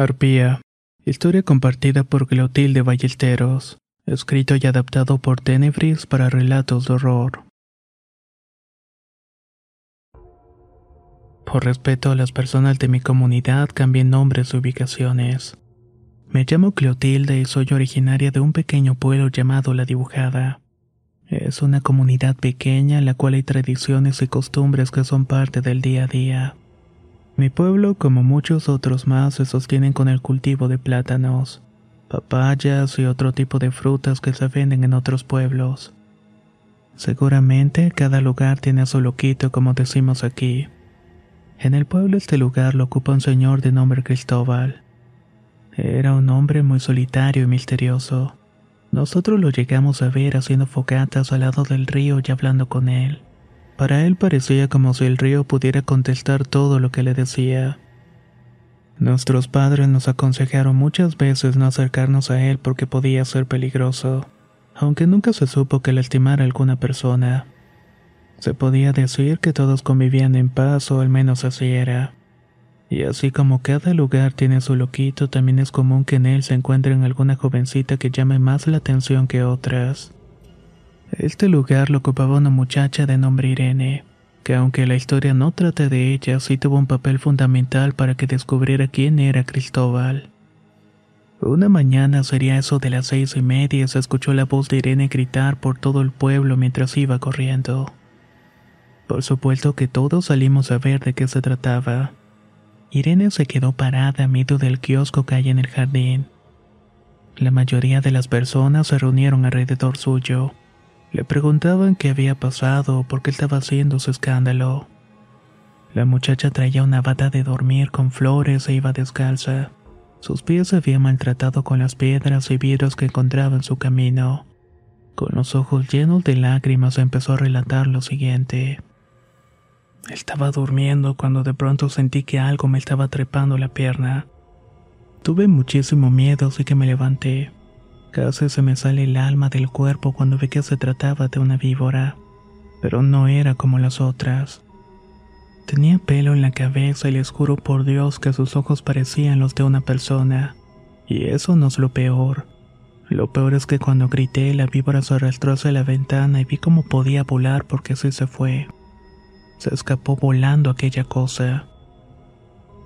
Arpía. Historia compartida por Clotilde Ballesteros. Escrito y adaptado por Tenebris para relatos de horror. Por respeto a las personas de mi comunidad, cambié nombres y ubicaciones. Me llamo Clotilde y soy originaria de un pequeño pueblo llamado La Dibujada. Es una comunidad pequeña en la cual hay tradiciones y costumbres que son parte del día a día. Mi pueblo, como muchos otros más, se sostienen con el cultivo de plátanos, papayas y otro tipo de frutas que se venden en otros pueblos. Seguramente cada lugar tiene su loquito, como decimos aquí. En el pueblo este lugar lo ocupa un señor de nombre Cristóbal. Era un hombre muy solitario y misterioso. Nosotros lo llegamos a ver haciendo fogatas al lado del río y hablando con él. Para él parecía como si el río pudiera contestar todo lo que le decía. Nuestros padres nos aconsejaron muchas veces no acercarnos a él porque podía ser peligroso, aunque nunca se supo que lastimara alguna persona. Se podía decir que todos convivían en paz o al menos así era. Y así como cada lugar tiene su loquito, también es común que en él se encuentren alguna jovencita que llame más la atención que otras. Este lugar lo ocupaba una muchacha de nombre Irene, que aunque la historia no trata de ella, sí tuvo un papel fundamental para que descubriera quién era Cristóbal. Una mañana sería eso de las seis y media se escuchó la voz de Irene gritar por todo el pueblo mientras iba corriendo. Por supuesto que todos salimos a ver de qué se trataba. Irene se quedó parada a medio del kiosco que hay en el jardín. La mayoría de las personas se reunieron alrededor suyo. Le preguntaban qué había pasado por qué estaba haciendo su escándalo. La muchacha traía una bata de dormir con flores e iba descalza. Sus pies se habían maltratado con las piedras y vidrios que encontraba en su camino. Con los ojos llenos de lágrimas empezó a relatar lo siguiente. Estaba durmiendo cuando de pronto sentí que algo me estaba trepando la pierna. Tuve muchísimo miedo así que me levanté. Casi se me sale el alma del cuerpo cuando vi que se trataba de una víbora, pero no era como las otras. Tenía pelo en la cabeza y les juro por Dios que sus ojos parecían los de una persona. Y eso no es lo peor. Lo peor es que cuando grité la víbora se arrastró hacia la ventana y vi cómo podía volar porque así se fue. Se escapó volando aquella cosa.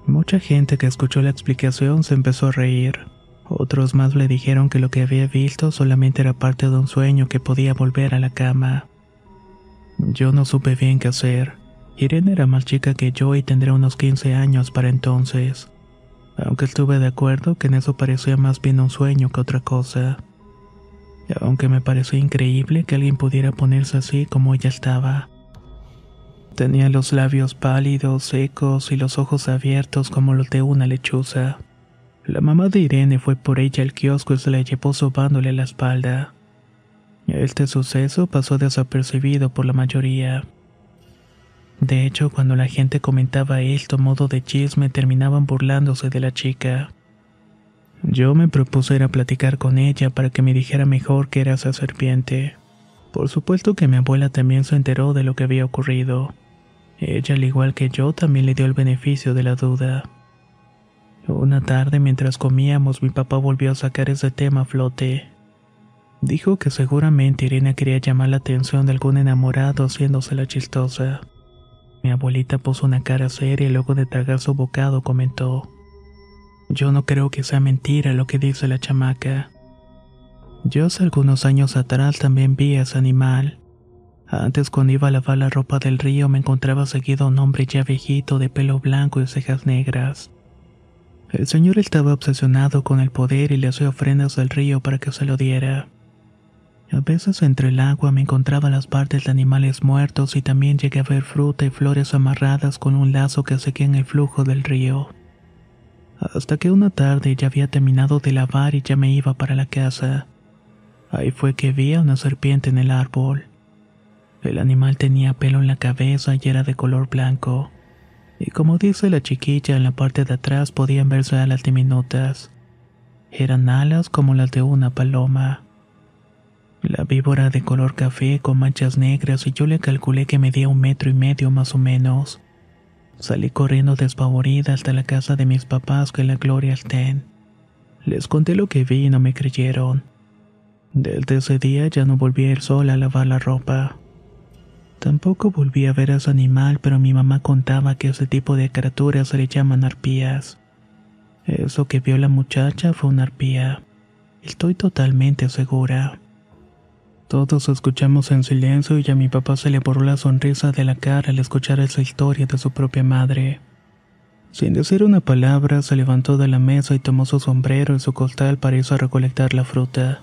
Mucha gente que escuchó la explicación se empezó a reír. Otros más le dijeron que lo que había visto solamente era parte de un sueño que podía volver a la cama. Yo no supe bien qué hacer. Irene era más chica que yo y tendría unos 15 años para entonces. Aunque estuve de acuerdo que en eso parecía más bien un sueño que otra cosa. Aunque me pareció increíble que alguien pudiera ponerse así como ella estaba. Tenía los labios pálidos, secos y los ojos abiertos como los de una lechuza. La mamá de Irene fue por ella al kiosco y se la llevó sobándole la espalda. Este suceso pasó desapercibido por la mayoría. De hecho, cuando la gente comentaba esto modo de chisme, terminaban burlándose de la chica. Yo me propuse ir a platicar con ella para que me dijera mejor qué era esa serpiente. Por supuesto que mi abuela también se enteró de lo que había ocurrido. Ella, al igual que yo, también le dio el beneficio de la duda. Una tarde mientras comíamos mi papá volvió a sacar ese tema a flote. Dijo que seguramente Irene quería llamar la atención de algún enamorado haciéndose la chistosa. Mi abuelita puso una cara seria y luego de tragar su bocado comentó. Yo no creo que sea mentira lo que dice la chamaca. Yo hace algunos años atrás también vi a ese animal. Antes cuando iba a lavar la ropa del río me encontraba seguido un hombre ya viejito de pelo blanco y cejas negras. El señor estaba obsesionado con el poder y le hacía ofrendas al río para que se lo diera. A veces entre el agua me encontraba las partes de animales muertos y también llegué a ver fruta y flores amarradas con un lazo que seguía en el flujo del río. Hasta que una tarde ya había terminado de lavar y ya me iba para la casa. Ahí fue que vi a una serpiente en el árbol. El animal tenía pelo en la cabeza y era de color blanco. Y como dice la chiquilla, en la parte de atrás podían verse alas diminutas. Eran alas como las de una paloma. La víbora de color café con manchas negras y yo le calculé que medía un metro y medio más o menos. Salí corriendo despavorida hasta la casa de mis papás que la gloria estén. Les conté lo que vi y no me creyeron. Desde ese día ya no volví a ir sola a lavar la ropa. Tampoco volví a ver a ese animal, pero mi mamá contaba que ese tipo de criaturas se le llaman arpías. Eso que vio la muchacha fue una arpía. Estoy totalmente segura. Todos escuchamos en silencio y a mi papá se le borró la sonrisa de la cara al escuchar esa historia de su propia madre. Sin decir una palabra, se levantó de la mesa y tomó su sombrero y su costal para irse a recolectar la fruta.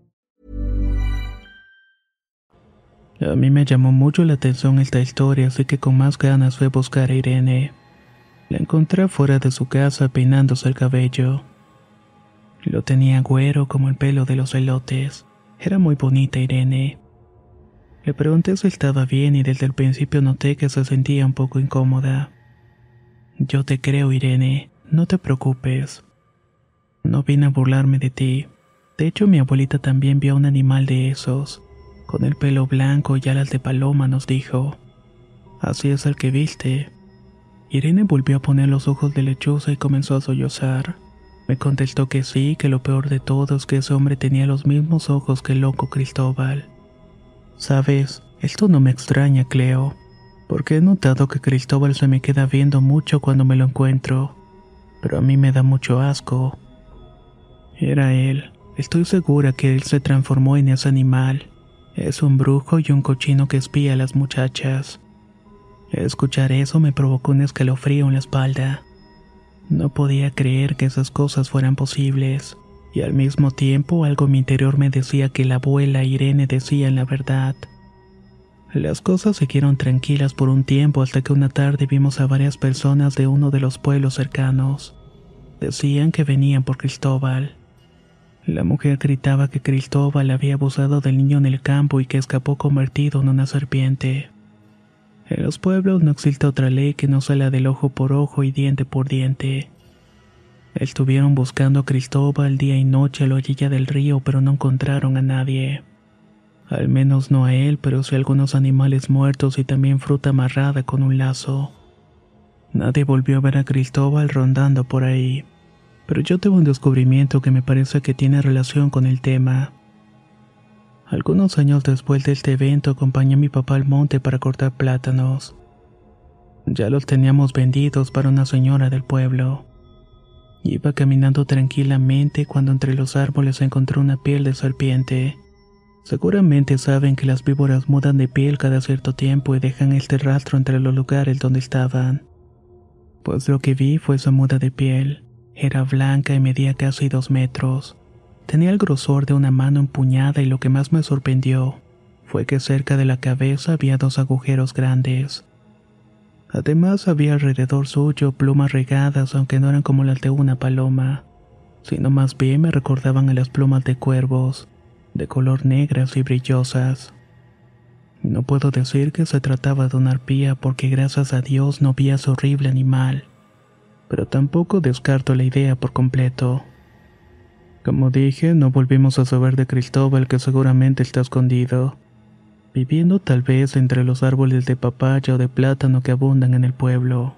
A mí me llamó mucho la atención esta historia, así que con más ganas fui a buscar a Irene. La encontré fuera de su casa peinándose el cabello. Lo tenía güero como el pelo de los elotes. Era muy bonita Irene. Le pregunté si estaba bien y desde el principio noté que se sentía un poco incómoda. Yo te creo, Irene, no te preocupes. No vine a burlarme de ti. De hecho, mi abuelita también vio un animal de esos, con el pelo blanco y alas de paloma, nos dijo. Así es el que viste. Irene volvió a poner los ojos de lechuza y comenzó a sollozar. Me contestó que sí, que lo peor de todo es que ese hombre tenía los mismos ojos que el loco Cristóbal. Sabes, esto no me extraña, Cleo, porque he notado que Cristóbal se me queda viendo mucho cuando me lo encuentro, pero a mí me da mucho asco. Era él, estoy segura que él se transformó en ese animal. Es un brujo y un cochino que espía a las muchachas. Escuchar eso me provocó un escalofrío en la espalda. No podía creer que esas cosas fueran posibles y al mismo tiempo algo en mi interior me decía que la abuela Irene decían la verdad. Las cosas siguieron tranquilas por un tiempo hasta que una tarde vimos a varias personas de uno de los pueblos cercanos. Decían que venían por Cristóbal. La mujer gritaba que Cristóbal había abusado del niño en el campo y que escapó convertido en una serpiente. En los pueblos no existe otra ley que no sea la del ojo por ojo y diente por diente. Estuvieron buscando a Cristóbal día y noche a la orilla del río, pero no encontraron a nadie. Al menos no a él, pero sí a algunos animales muertos y también fruta amarrada con un lazo. Nadie volvió a ver a Cristóbal rondando por ahí, pero yo tuve un descubrimiento que me parece que tiene relación con el tema. Algunos años después de este evento acompañé a mi papá al monte para cortar plátanos. Ya los teníamos vendidos para una señora del pueblo. Iba caminando tranquilamente cuando entre los árboles encontré una piel de serpiente. Seguramente saben que las víboras mudan de piel cada cierto tiempo y dejan este rastro entre los lugares donde estaban. Pues lo que vi fue esa muda de piel. Era blanca y medía casi dos metros. Tenía el grosor de una mano empuñada y lo que más me sorprendió fue que cerca de la cabeza había dos agujeros grandes. Además había alrededor suyo plumas regadas, aunque no eran como las de una paloma, sino más bien me recordaban a las plumas de cuervos, de color negras y brillosas. No puedo decir que se trataba de una arpía porque gracias a Dios no vi a ese horrible animal, pero tampoco descarto la idea por completo. Como dije, no volvimos a saber de Cristóbal que seguramente está escondido viviendo tal vez entre los árboles de papaya o de plátano que abundan en el pueblo.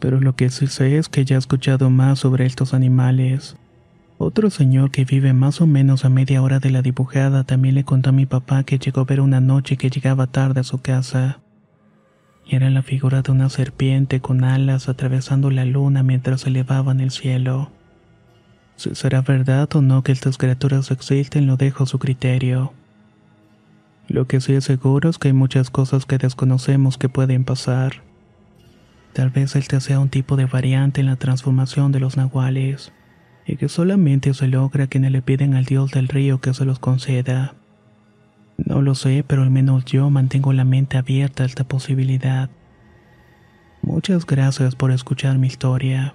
Pero lo que sí sé es que ya he escuchado más sobre estos animales. Otro señor que vive más o menos a media hora de la dibujada también le contó a mi papá que llegó a ver una noche que llegaba tarde a su casa. Y era la figura de una serpiente con alas atravesando la luna mientras se elevaba en el cielo. Si será verdad o no que estas criaturas existen lo dejo a su criterio. Lo que sí es seguro es que hay muchas cosas que desconocemos que pueden pasar. Tal vez este sea un tipo de variante en la transformación de los nahuales, y que solamente se logra quienes le piden al dios del río que se los conceda. No lo sé, pero al menos yo mantengo la mente abierta a esta posibilidad. Muchas gracias por escuchar mi historia.